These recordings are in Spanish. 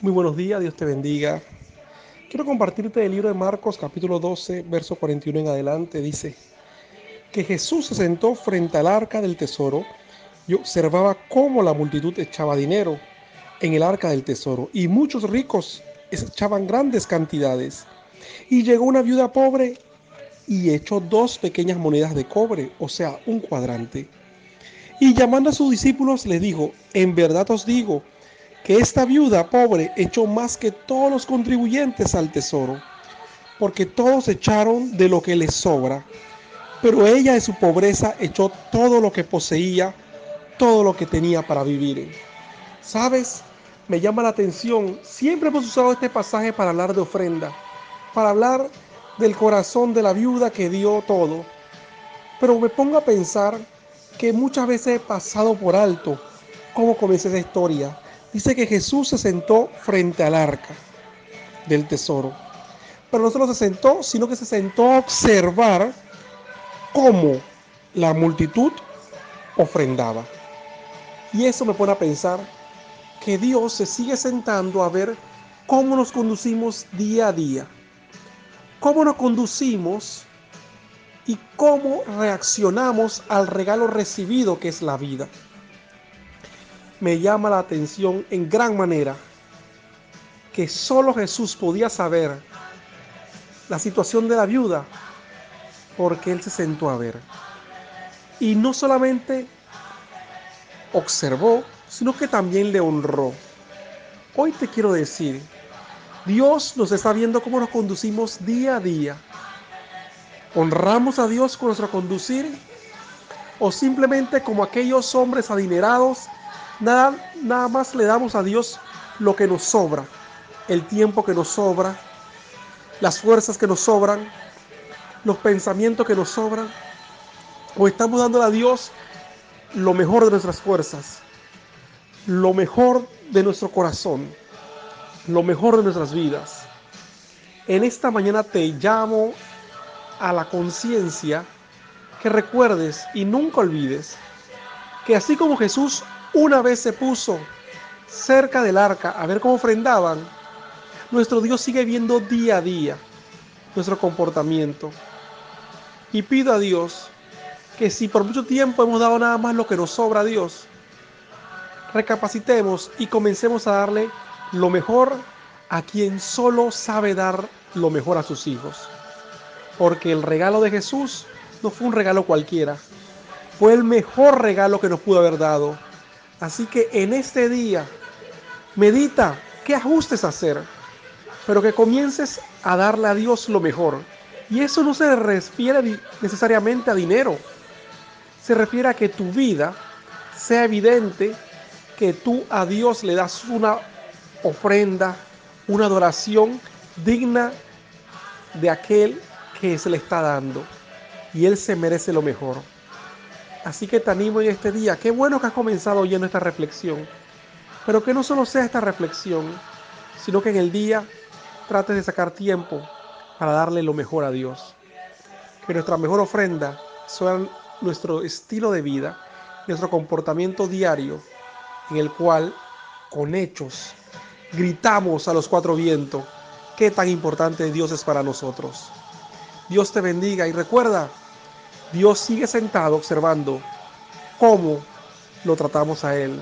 Muy buenos días, Dios te bendiga. Quiero compartirte el libro de Marcos capítulo 12, verso 41 en adelante. Dice que Jesús se sentó frente al arca del tesoro y observaba cómo la multitud echaba dinero en el arca del tesoro y muchos ricos echaban grandes cantidades. Y llegó una viuda pobre y echó dos pequeñas monedas de cobre, o sea, un cuadrante. Y llamando a sus discípulos les dijo, en verdad os digo, que esta viuda pobre echó más que todos los contribuyentes al tesoro, porque todos echaron de lo que les sobra, pero ella de su pobreza echó todo lo que poseía, todo lo que tenía para vivir. ¿Sabes? Me llama la atención, siempre hemos usado este pasaje para hablar de ofrenda, para hablar del corazón de la viuda que dio todo, pero me pongo a pensar que muchas veces he pasado por alto cómo comienza esa historia dice que Jesús se sentó frente al arca del tesoro. Pero no solo se sentó, sino que se sentó a observar cómo la multitud ofrendaba. Y eso me pone a pensar que Dios se sigue sentando a ver cómo nos conducimos día a día, cómo nos conducimos y cómo reaccionamos al regalo recibido que es la vida me llama la atención en gran manera que solo Jesús podía saber la situación de la viuda porque él se sentó a ver. Y no solamente observó, sino que también le honró. Hoy te quiero decir, Dios nos está viendo cómo nos conducimos día a día. ¿Honramos a Dios con nuestro conducir? ¿O simplemente como aquellos hombres adinerados Nada, nada más le damos a Dios lo que nos sobra, el tiempo que nos sobra, las fuerzas que nos sobran, los pensamientos que nos sobran. O estamos dándole a Dios lo mejor de nuestras fuerzas, lo mejor de nuestro corazón, lo mejor de nuestras vidas. En esta mañana te llamo a la conciencia que recuerdes y nunca olvides que así como Jesús una vez se puso cerca del arca a ver cómo ofrendaban, nuestro Dios sigue viendo día a día nuestro comportamiento. Y pido a Dios que si por mucho tiempo hemos dado nada más lo que nos sobra a Dios, recapacitemos y comencemos a darle lo mejor a quien solo sabe dar lo mejor a sus hijos. Porque el regalo de Jesús no fue un regalo cualquiera, fue el mejor regalo que nos pudo haber dado. Así que en este día, medita qué ajustes hacer, pero que comiences a darle a Dios lo mejor. Y eso no se refiere necesariamente a dinero, se refiere a que tu vida sea evidente que tú a Dios le das una ofrenda, una adoración digna de aquel que se le está dando. Y Él se merece lo mejor. Así que te animo en este día. Qué bueno que has comenzado oyendo esta reflexión. Pero que no solo sea esta reflexión, sino que en el día trates de sacar tiempo para darle lo mejor a Dios. Que nuestra mejor ofrenda sea nuestro estilo de vida, nuestro comportamiento diario, en el cual con hechos gritamos a los cuatro vientos qué tan importante Dios es para nosotros. Dios te bendiga y recuerda, Dios sigue sentado observando cómo lo tratamos a Él,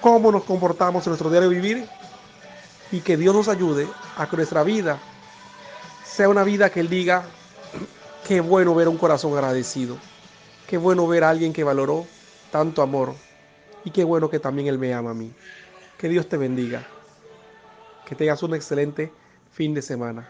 cómo nos comportamos en nuestro diario vivir y que Dios nos ayude a que nuestra vida sea una vida que Él diga, qué bueno ver un corazón agradecido, qué bueno ver a alguien que valoró tanto amor y qué bueno que también Él me ama a mí. Que Dios te bendiga, que tengas un excelente fin de semana.